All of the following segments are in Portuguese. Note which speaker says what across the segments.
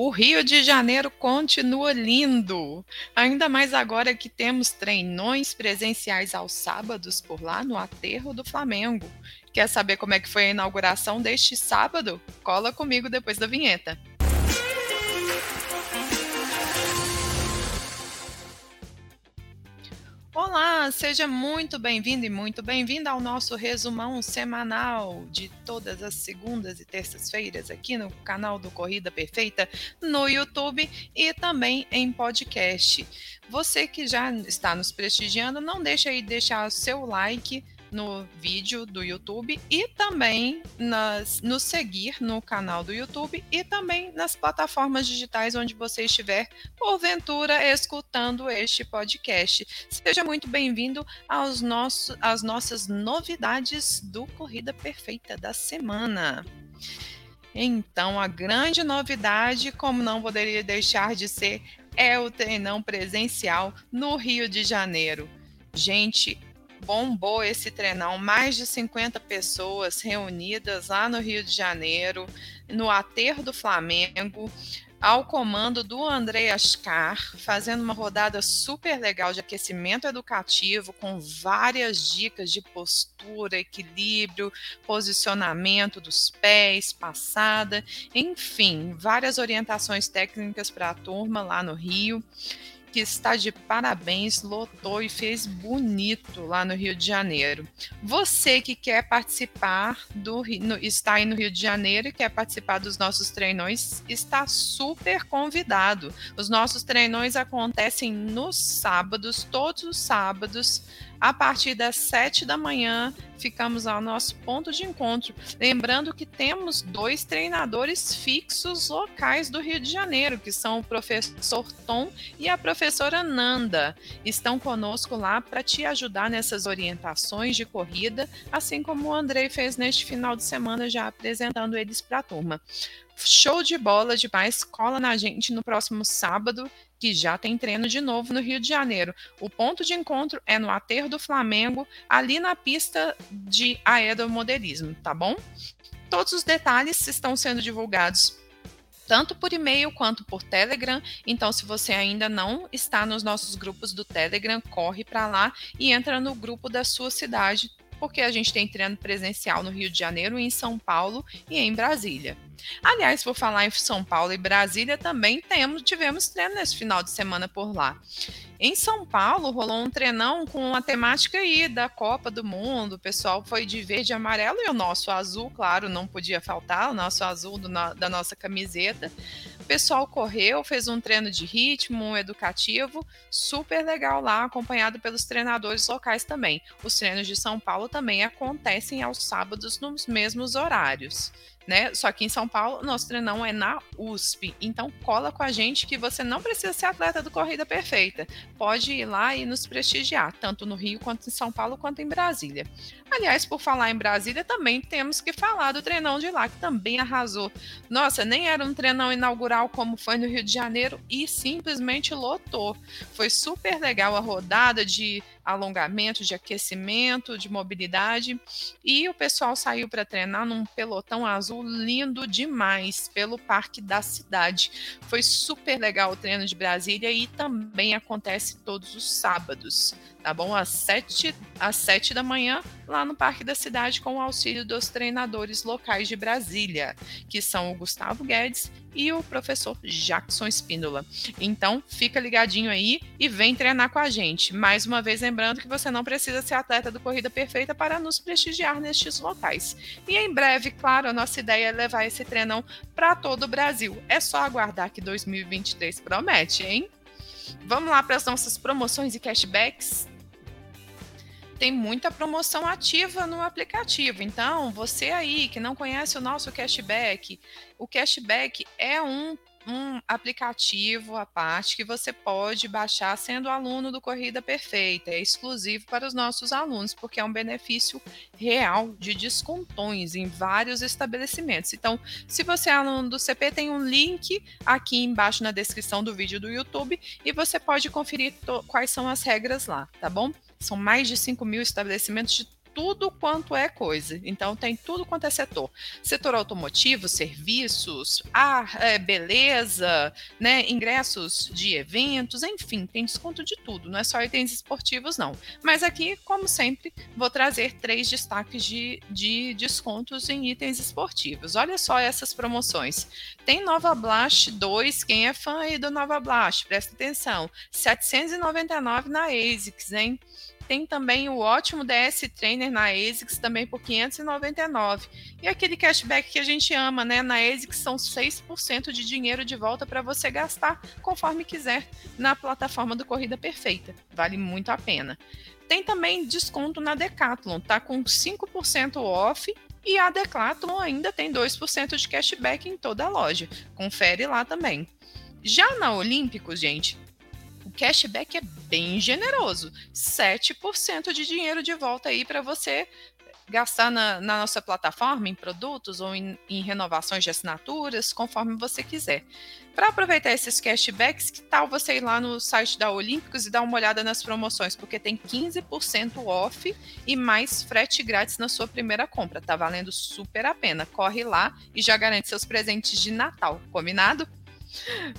Speaker 1: O Rio de Janeiro continua lindo, ainda mais agora que temos treinões presenciais aos sábados por lá no Aterro do Flamengo. Quer saber como é que foi a inauguração deste sábado? Cola comigo depois da vinheta. Olá, seja muito bem-vindo e muito bem-vinda ao nosso resumão semanal de todas as segundas e terças-feiras aqui no canal do Corrida Perfeita no YouTube e também em podcast. Você que já está nos prestigiando, não deixe aí deixar o seu like no vídeo do YouTube e também nas, nos seguir no canal do YouTube e também nas plataformas digitais onde você estiver, porventura, escutando este podcast. Seja muito bem-vindo aos nossos, às nossas novidades do Corrida Perfeita da semana. Então, a grande novidade, como não poderia deixar de ser, é o treinão presencial no Rio de Janeiro. Gente, bombou esse treinão, mais de 50 pessoas reunidas lá no Rio de Janeiro, no aterro do Flamengo, ao comando do André Ascar, fazendo uma rodada super legal de aquecimento educativo, com várias dicas de postura, equilíbrio, posicionamento dos pés, passada, enfim, várias orientações técnicas para a turma lá no Rio que está de parabéns, lotou e fez bonito lá no Rio de Janeiro. Você que quer participar do no, está aí no Rio de Janeiro e quer participar dos nossos treinões, está super convidado. Os nossos treinões acontecem nos sábados, todos os sábados, a partir das 7 da manhã, ficamos ao nosso ponto de encontro. Lembrando que temos dois treinadores fixos locais do Rio de Janeiro, que são o professor Tom e a professora Nanda. Estão conosco lá para te ajudar nessas orientações de corrida, assim como o Andrei fez neste final de semana, já apresentando eles para a turma. Show de bola demais, cola na gente no próximo sábado que já tem treino de novo no Rio de Janeiro. O ponto de encontro é no Aterro do Flamengo, ali na pista de aeromodelismo, tá bom? Todos os detalhes estão sendo divulgados tanto por e-mail quanto por Telegram. Então, se você ainda não está nos nossos grupos do Telegram, corre para lá e entra no grupo da sua cidade, porque a gente tem treino presencial no Rio de Janeiro, em São Paulo e em Brasília. Aliás, por falar em São Paulo e Brasília, também temos, tivemos treino nesse final de semana por lá. Em São Paulo, rolou um treinão com a temática aí da Copa do Mundo. O pessoal foi de verde e amarelo e o nosso azul, claro, não podia faltar, o nosso azul do, da nossa camiseta. Pessoal correu, fez um treino de ritmo educativo, super legal lá, acompanhado pelos treinadores locais também. Os treinos de São Paulo também acontecem aos sábados nos mesmos horários né? Só que em São Paulo, nosso treinão é na USP. Então cola com a gente que você não precisa ser atleta do Corrida Perfeita. Pode ir lá e nos prestigiar, tanto no Rio quanto em São Paulo quanto em Brasília. Aliás, por falar em Brasília, também temos que falar do treinão de lá, que também arrasou. Nossa, nem era um treinão inaugural como foi no Rio de Janeiro e simplesmente lotou. Foi super legal a rodada de alongamento, de aquecimento, de mobilidade. E o pessoal saiu para treinar num pelotão azul lindo demais pelo parque da cidade. Foi super legal o treino de Brasília e também acontece todos os sábados tá bom? Às sete, às sete da manhã, lá no Parque da Cidade, com o auxílio dos treinadores locais de Brasília, que são o Gustavo Guedes e o professor Jackson Espíndola. Então, fica ligadinho aí e vem treinar com a gente. Mais uma vez, lembrando que você não precisa ser atleta do Corrida Perfeita para nos prestigiar nestes locais. E em breve, claro, a nossa ideia é levar esse treinão para todo o Brasil. É só aguardar que 2023 promete, hein? Vamos lá para as nossas promoções e cashbacks. Tem muita promoção ativa no aplicativo. Então, você aí que não conhece o nosso cashback, o cashback é um um aplicativo à parte que você pode baixar sendo aluno do Corrida Perfeita. É exclusivo para os nossos alunos, porque é um benefício real de descontões em vários estabelecimentos. Então, se você é aluno do CP, tem um link aqui embaixo na descrição do vídeo do YouTube e você pode conferir quais são as regras lá, tá bom? São mais de 5 mil estabelecimentos de tudo quanto é coisa. Então tem tudo quanto é setor. Setor automotivo, serviços, ar, é, beleza, né, ingressos de eventos, enfim, tem desconto de tudo. Não é só itens esportivos, não. Mas aqui, como sempre, vou trazer três destaques de, de descontos em itens esportivos. Olha só essas promoções. Tem Nova Blast 2, quem é fã aí do Nova Blast, presta atenção, 799 na ASICS, hein? Tem também o ótimo DS Trainer na ASICS, também por 599. E aquele cashback que a gente ama, né? Na ASICS são 6% de dinheiro de volta para você gastar conforme quiser na plataforma do Corrida Perfeita. Vale muito a pena. Tem também desconto na Decathlon, tá com 5% off e a Decathlon ainda tem 2% de cashback em toda a loja. Confere lá também. Já na Olímpicos, gente, cashback é bem generoso. 7% de dinheiro de volta aí para você gastar na, na, nossa plataforma, em produtos ou em, em, renovações de assinaturas, conforme você quiser. Para aproveitar esses cashbacks, que tal você ir lá no site da Olímpicos e dar uma olhada nas promoções, porque tem 15% off e mais frete grátis na sua primeira compra. Tá valendo super a pena. Corre lá e já garante seus presentes de Natal, combinado?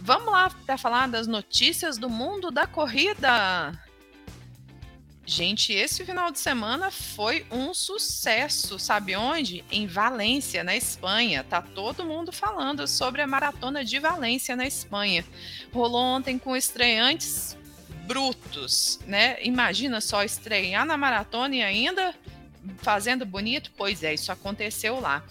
Speaker 1: Vamos lá para falar das notícias do mundo da corrida. Gente, esse final de semana foi um sucesso, sabe onde? Em Valência, na Espanha. Tá todo mundo falando sobre a maratona de Valência na Espanha. Rolou ontem com estreantes brutos, né? Imagina só estrear na maratona e ainda fazendo bonito? Pois é, isso aconteceu lá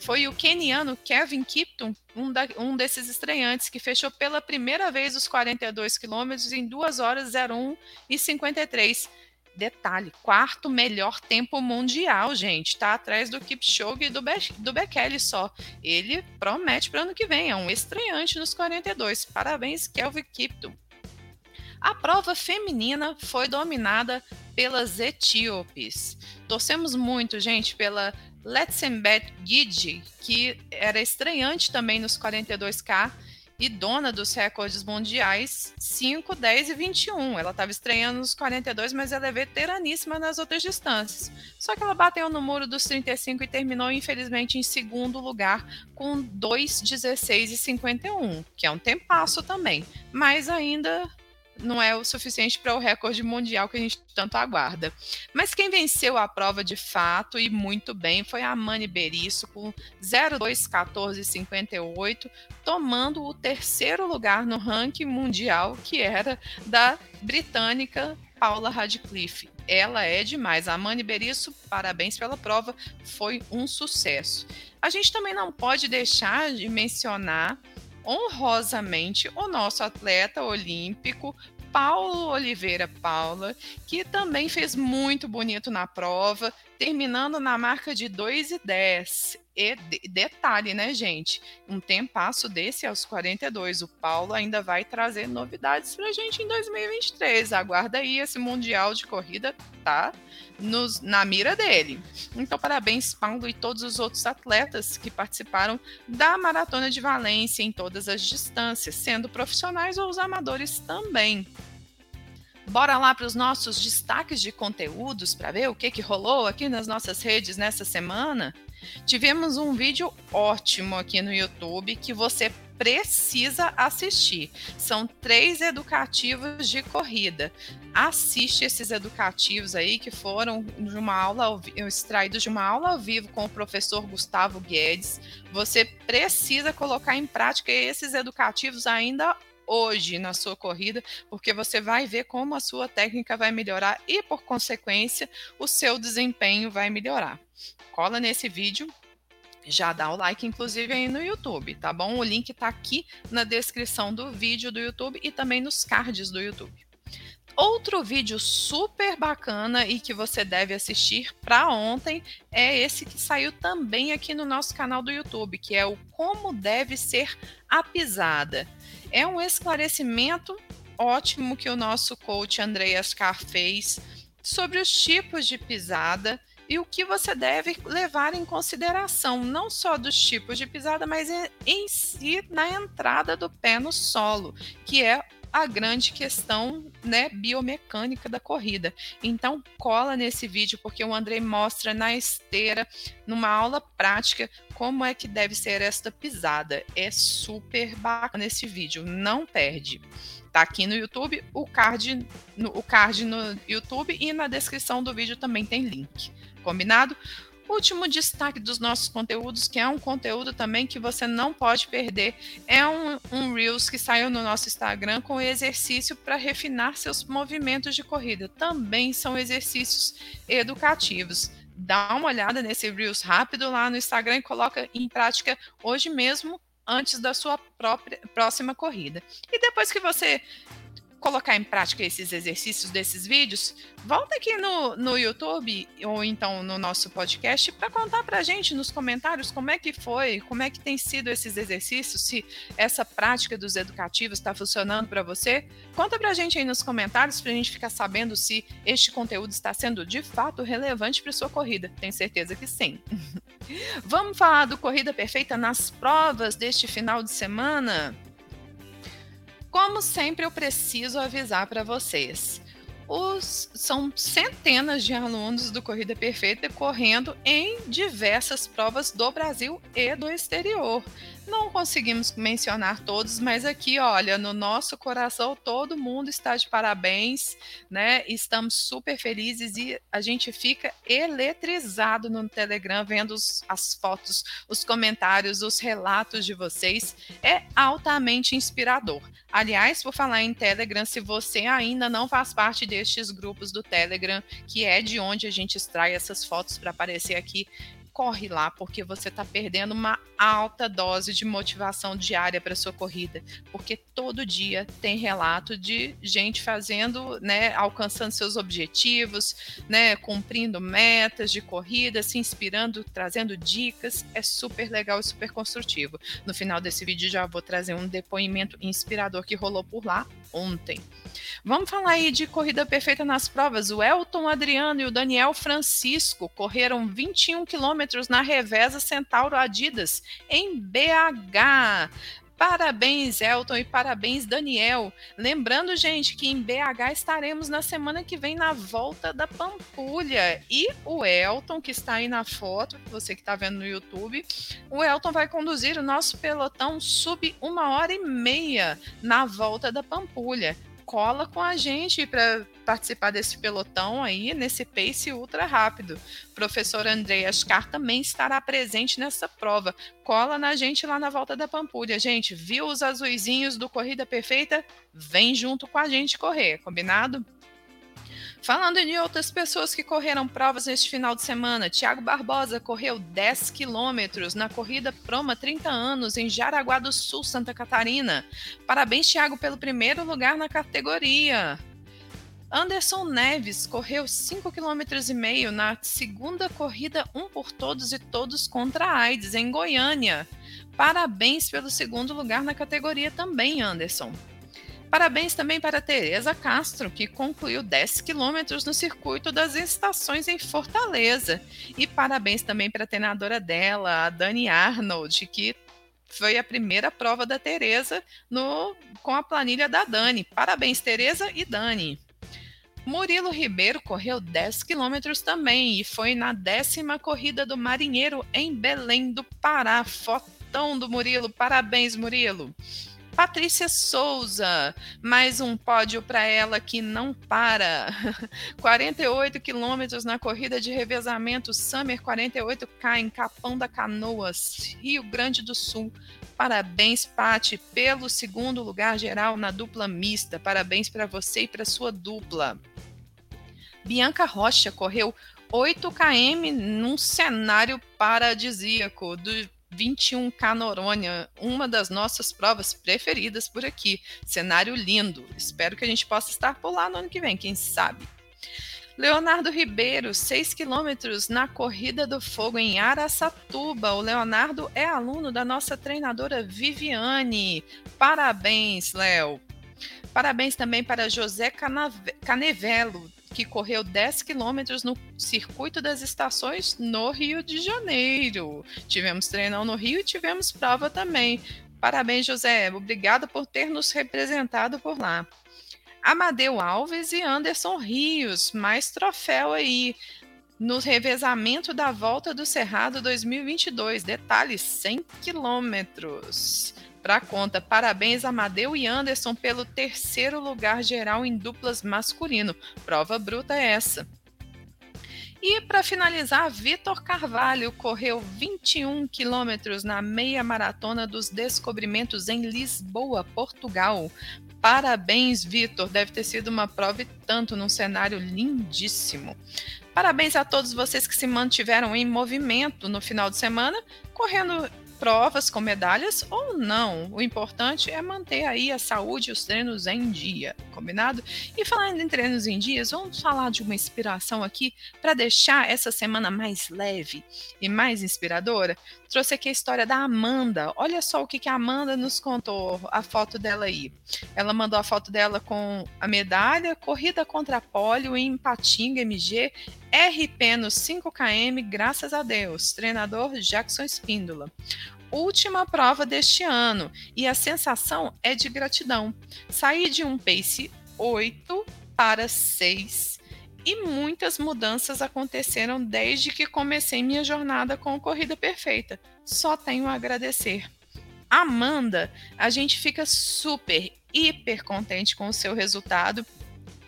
Speaker 1: foi o keniano Kevin Kipton, um, da, um desses estreantes, que fechou pela primeira vez os 42 quilômetros em 2 horas 01 e 53. Detalhe, quarto melhor tempo mundial, gente. Está atrás do Kipchoge e do, Be do Bekele só. Ele promete para ano que vem, é um estreante nos 42. Parabéns, Kelvin Kipton. A prova feminina foi dominada pelas etíopes. Torcemos muito, gente, pela Letzenbet Gide, que era estreante também nos 42K e dona dos recordes mundiais 5, 10 e 21. Ela estava estreando nos 42, mas ela é veteraníssima nas outras distâncias. Só que ela bateu no muro dos 35 e terminou, infelizmente, em segundo lugar com 2, 16 e 51, que é um tempasso também, mas ainda não é o suficiente para o recorde mundial que a gente tanto aguarda. Mas quem venceu a prova de fato e muito bem foi a Mani Berisso com 021458, tomando o terceiro lugar no ranking mundial, que era da britânica Paula Radcliffe. Ela é demais. A Mani Berisso, parabéns pela prova, foi um sucesso. A gente também não pode deixar de mencionar honrosamente o nosso atleta olímpico Paulo Oliveira Paula, que também fez muito bonito na prova, terminando na marca de 2 e 10. E detalhe, né, gente? Um tempasso desse aos 42. O Paulo ainda vai trazer novidades pra gente em 2023. Aguarda aí, esse Mundial de Corrida tá nos, na mira dele. Então, parabéns, Paulo, e todos os outros atletas que participaram da Maratona de Valência em todas as distâncias, sendo profissionais ou os amadores também. Bora lá para os nossos destaques de conteúdos para ver o que, que rolou aqui nas nossas redes nessa semana. Tivemos um vídeo ótimo aqui no YouTube que você precisa assistir. São três educativos de corrida. Assiste esses educativos aí que foram de uma aula extraídos de uma aula ao vivo com o professor Gustavo Guedes. Você precisa colocar em prática esses educativos ainda hoje na sua corrida, porque você vai ver como a sua técnica vai melhorar e, por consequência, o seu desempenho vai melhorar. Cola nesse vídeo, já dá o like, inclusive aí no YouTube, tá bom? O link tá aqui na descrição do vídeo do YouTube e também nos cards do YouTube. Outro vídeo super bacana e que você deve assistir para ontem é esse que saiu também aqui no nosso canal do YouTube, que é o Como Deve Ser a Pisada. É um esclarecimento ótimo que o nosso coach Andreas Carr fez sobre os tipos de pisada e o que você deve levar em consideração, não só dos tipos de pisada, mas em si na entrada do pé no solo, que é a grande questão né, biomecânica da corrida. Então, cola nesse vídeo, porque o Andrei mostra na esteira, numa aula prática, como é que deve ser esta pisada. É super bacana esse vídeo, não perde. Tá aqui no YouTube, o card no, o card no YouTube e na descrição do vídeo também tem link. Combinado? Último destaque dos nossos conteúdos, que é um conteúdo também que você não pode perder, é um, um Reels que saiu no nosso Instagram com exercício para refinar seus movimentos de corrida. Também são exercícios educativos. Dá uma olhada nesse Reels rápido lá no Instagram e coloca em prática hoje mesmo, antes da sua própria, próxima corrida. E depois que você colocar em prática esses exercícios desses vídeos, volta aqui no, no YouTube ou então no nosso podcast para contar para a gente nos comentários como é que foi, como é que tem sido esses exercícios, se essa prática dos educativos está funcionando para você. Conta para a gente aí nos comentários para a gente ficar sabendo se este conteúdo está sendo de fato relevante para sua corrida. Tenho certeza que sim. Vamos falar do Corrida Perfeita nas provas deste final de semana? Como sempre, eu preciso avisar para vocês. Os, são centenas de alunos do Corrida Perfeita correndo em diversas provas do Brasil e do exterior. Não conseguimos mencionar todos, mas aqui, olha, no nosso coração todo mundo está de parabéns, né? Estamos super felizes e a gente fica eletrizado no Telegram vendo os, as fotos, os comentários, os relatos de vocês. É altamente inspirador. Aliás, por falar em Telegram, se você ainda não faz parte destes grupos do Telegram, que é de onde a gente extrai essas fotos para aparecer aqui, corre lá, porque você está perdendo uma alta dose de motivação diária para sua corrida, porque todo dia tem relato de gente fazendo, né, alcançando seus objetivos, né, cumprindo metas de corrida, se inspirando, trazendo dicas, é super legal e super construtivo. No final desse vídeo já vou trazer um depoimento inspirador que rolou por lá ontem. Vamos falar aí de corrida perfeita nas provas. O Elton Adriano e o Daniel Francisco correram 21 quilômetros na Reveza Centauro Adidas, em BH. Parabéns, Elton, e parabéns, Daniel. Lembrando, gente, que em BH estaremos na semana que vem na volta da Pampulha. E o Elton, que está aí na foto, você que está vendo no YouTube, o Elton vai conduzir o nosso pelotão sub uma hora e meia na volta da Pampulha cola com a gente para participar desse pelotão aí, nesse pace ultra rápido. Professor André Ascar também estará presente nessa prova. Cola na gente lá na volta da Pampulha. Gente, viu os azuizinhos do Corrida Perfeita? Vem junto com a gente correr, combinado? Falando de outras pessoas que correram provas neste final de semana, Tiago Barbosa correu 10 quilômetros na corrida Proma 30 anos em Jaraguá do Sul, Santa Catarina. Parabéns, Tiago, pelo primeiro lugar na categoria. Anderson Neves correu 5,5 km na segunda corrida Um por Todos e Todos contra a AIDS em Goiânia. Parabéns pelo segundo lugar na categoria também, Anderson. Parabéns também para Tereza Castro, que concluiu 10 quilômetros no circuito das estações em Fortaleza. E parabéns também para a treinadora dela, a Dani Arnold, que foi a primeira prova da Tereza no, com a planilha da Dani. Parabéns, Tereza e Dani. Murilo Ribeiro correu 10 quilômetros também e foi na décima corrida do Marinheiro em Belém do Pará. Fotão do Murilo, parabéns, Murilo. Patrícia Souza, mais um pódio para ela que não para. 48 quilômetros na corrida de revezamento Summer 48K em Capão da Canoas, Rio Grande do Sul. Parabéns, Pati, pelo segundo lugar geral na dupla mista. Parabéns para você e para sua dupla. Bianca Rocha correu 8 km num cenário paradisíaco do 21K Noronha, uma das nossas provas preferidas por aqui. Cenário lindo. Espero que a gente possa estar por lá no ano que vem, quem sabe. Leonardo Ribeiro, 6 quilômetros na Corrida do Fogo em Araçatuba. O Leonardo é aluno da nossa treinadora Viviane. Parabéns, Léo. Parabéns também para José Canevelo, que correu 10 quilômetros no circuito das estações no Rio de Janeiro. Tivemos treinão no Rio e tivemos prova também. Parabéns, José. Obrigado por ter nos representado por lá. Amadeu Alves e Anderson Rios, mais troféu aí no revezamento da volta do Cerrado 2022. Detalhe: 100 quilômetros. Para conta, parabéns Amadeu e Anderson pelo terceiro lugar geral em duplas masculino. Prova bruta é essa. E para finalizar, Vitor Carvalho correu 21 quilômetros na meia maratona dos descobrimentos em Lisboa, Portugal. Parabéns, Vitor. Deve ter sido uma prova e tanto num cenário lindíssimo. Parabéns a todos vocês que se mantiveram em movimento no final de semana, correndo provas com medalhas ou não. O importante é manter aí a saúde e os treinos em dia, combinado? E falando em treinos em dias, vamos falar de uma inspiração aqui para deixar essa semana mais leve e mais inspiradora. Trouxe aqui a história da Amanda. Olha só o que, que a Amanda nos contou, a foto dela aí. Ela mandou a foto dela com a medalha, corrida contra polio em Patinga MG, RP no 5km, graças a Deus. Treinador Jackson Espíndola última prova deste ano e a sensação é de gratidão. Saí de um pace 8 para 6 e muitas mudanças aconteceram desde que comecei minha jornada com Corrida Perfeita. Só tenho a agradecer. Amanda, a gente fica super, hiper contente com o seu resultado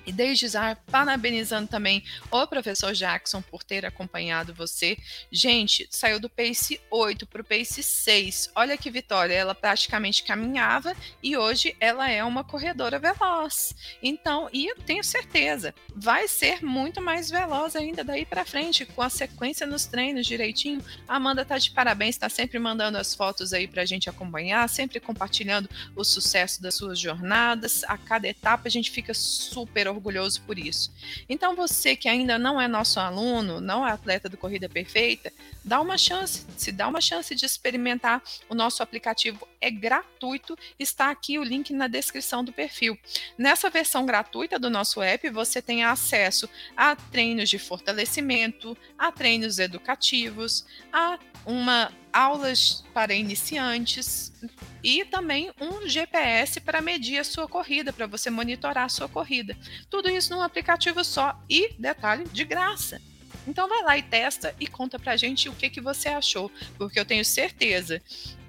Speaker 1: e desde já, parabenizando também o professor Jackson por ter acompanhado você. Gente, saiu do pace 8 para o pace 6. Olha que vitória! Ela praticamente caminhava e hoje ela é uma corredora veloz. Então, e eu tenho certeza, vai ser muito mais veloz ainda daí para frente, com a sequência nos treinos direitinho. A Amanda tá de parabéns, está sempre mandando as fotos aí para a gente acompanhar, sempre compartilhando o sucesso das suas jornadas. A cada etapa a gente fica super orgulhoso orgulhoso por isso. Então, você que ainda não é nosso aluno, não é atleta do Corrida Perfeita, dá uma chance, se dá uma chance de experimentar o nosso aplicativo é gratuito, está aqui o link na descrição do perfil. Nessa versão gratuita do nosso app, você tem acesso a treinos de fortalecimento, a treinos educativos, a uma aulas para iniciantes e também um GPS para medir a sua corrida, para você monitorar a sua corrida. Tudo isso num aplicativo só e, detalhe, de graça. Então vai lá e testa e conta pra gente o que, que você achou, porque eu tenho certeza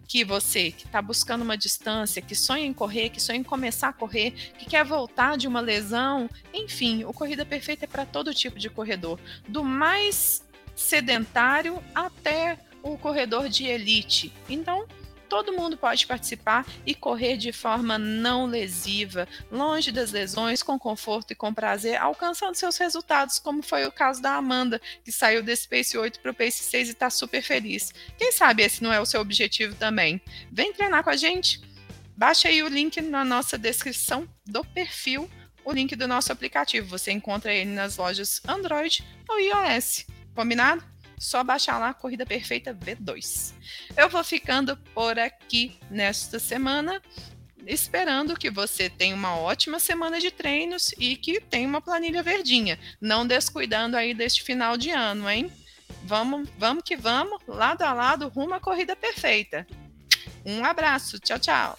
Speaker 1: que você que está buscando uma distância, que sonha em correr, que sonha em começar a correr, que quer voltar de uma lesão, enfim, o Corrida Perfeita é para todo tipo de corredor, do mais sedentário até corredor de elite. Então, todo mundo pode participar e correr de forma não lesiva, longe das lesões, com conforto e com prazer, alcançando seus resultados, como foi o caso da Amanda, que saiu desse Pace 8 para o Pace 6 e está super feliz. Quem sabe esse não é o seu objetivo também? Vem treinar com a gente? Baixe aí o link na nossa descrição do perfil, o link do nosso aplicativo. Você encontra ele nas lojas Android ou iOS. Combinado? Só baixar lá Corrida Perfeita V2. Eu vou ficando por aqui nesta semana, esperando que você tenha uma ótima semana de treinos e que tenha uma planilha verdinha, não descuidando aí deste final de ano, hein? Vamos, vamos que vamos, lado a lado, rumo à Corrida Perfeita. Um abraço, tchau, tchau.